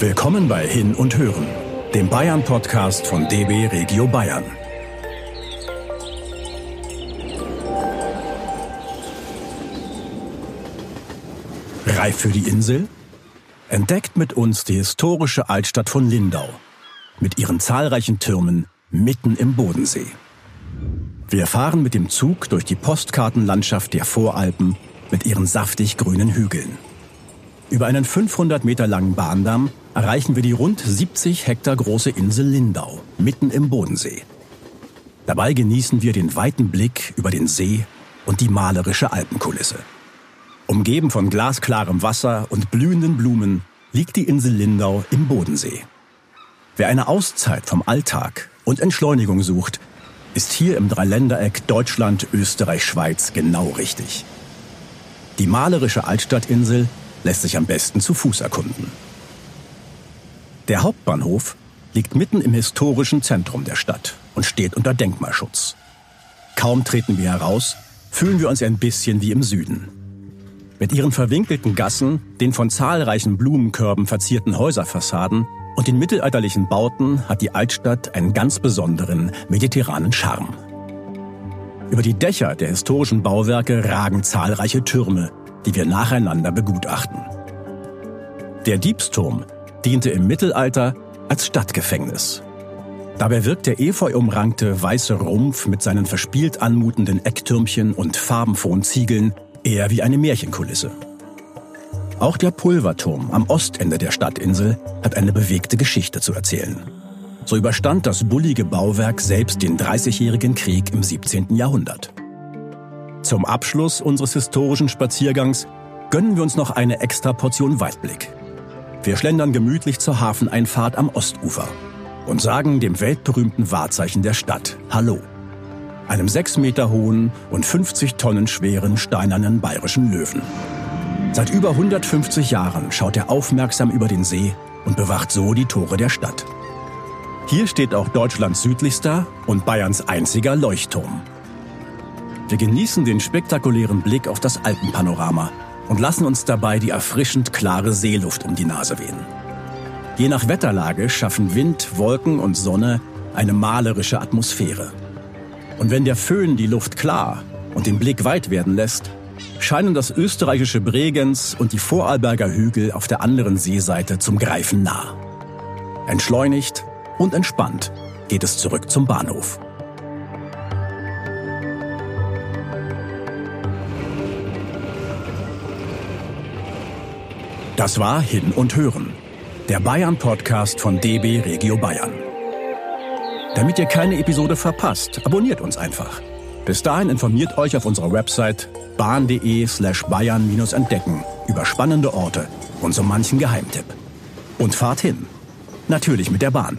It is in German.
Willkommen bei Hin und Hören, dem Bayern-Podcast von DB Regio Bayern. Reif für die Insel? Entdeckt mit uns die historische Altstadt von Lindau mit ihren zahlreichen Türmen mitten im Bodensee. Wir fahren mit dem Zug durch die Postkartenlandschaft der Voralpen mit ihren saftig grünen Hügeln. Über einen 500 Meter langen Bahndamm erreichen wir die rund 70 Hektar große Insel Lindau, mitten im Bodensee. Dabei genießen wir den weiten Blick über den See und die malerische Alpenkulisse. Umgeben von glasklarem Wasser und blühenden Blumen liegt die Insel Lindau im Bodensee. Wer eine Auszeit vom Alltag und Entschleunigung sucht, ist hier im Dreiländereck Deutschland, Österreich, Schweiz genau richtig. Die malerische Altstadtinsel lässt sich am besten zu Fuß erkunden. Der Hauptbahnhof liegt mitten im historischen Zentrum der Stadt und steht unter Denkmalschutz. Kaum treten wir heraus, fühlen wir uns ein bisschen wie im Süden. Mit ihren verwinkelten Gassen, den von zahlreichen Blumenkörben verzierten Häuserfassaden und den mittelalterlichen Bauten hat die Altstadt einen ganz besonderen mediterranen Charme. Über die Dächer der historischen Bauwerke ragen zahlreiche Türme, die wir nacheinander begutachten. Der Diebsturm diente im Mittelalter als Stadtgefängnis. Dabei wirkt der efeu umrankte weiße Rumpf mit seinen verspielt anmutenden Ecktürmchen und farbenfrohen Ziegeln eher wie eine Märchenkulisse. Auch der Pulverturm am Ostende der Stadtinsel hat eine bewegte Geschichte zu erzählen. So überstand das bullige Bauwerk selbst den Dreißigjährigen Krieg im 17. Jahrhundert. Zum Abschluss unseres historischen Spaziergangs gönnen wir uns noch eine extra Portion Weitblick. Wir schlendern gemütlich zur Hafeneinfahrt am Ostufer und sagen dem weltberühmten Wahrzeichen der Stadt Hallo einem sechs Meter hohen und 50 Tonnen schweren steinernen bayerischen Löwen. Seit über 150 Jahren schaut er aufmerksam über den See und bewacht so die Tore der Stadt. Hier steht auch Deutschlands südlichster und Bayerns einziger Leuchtturm. Wir genießen den spektakulären Blick auf das Alpenpanorama und lassen uns dabei die erfrischend klare Seeluft um die Nase wehen. Je nach Wetterlage schaffen Wind, Wolken und Sonne eine malerische Atmosphäre. Und wenn der Föhn die Luft klar und den Blick weit werden lässt, scheinen das österreichische Bregenz und die Vorarlberger Hügel auf der anderen Seeseite zum Greifen nah. Entschleunigt und entspannt geht es zurück zum Bahnhof. Das war Hin und Hören, der Bayern-Podcast von DB Regio Bayern. Damit ihr keine Episode verpasst, abonniert uns einfach. Bis dahin informiert euch auf unserer Website bahn.de slash bayern-entdecken über spannende Orte und so manchen Geheimtipp. Und fahrt hin. Natürlich mit der Bahn.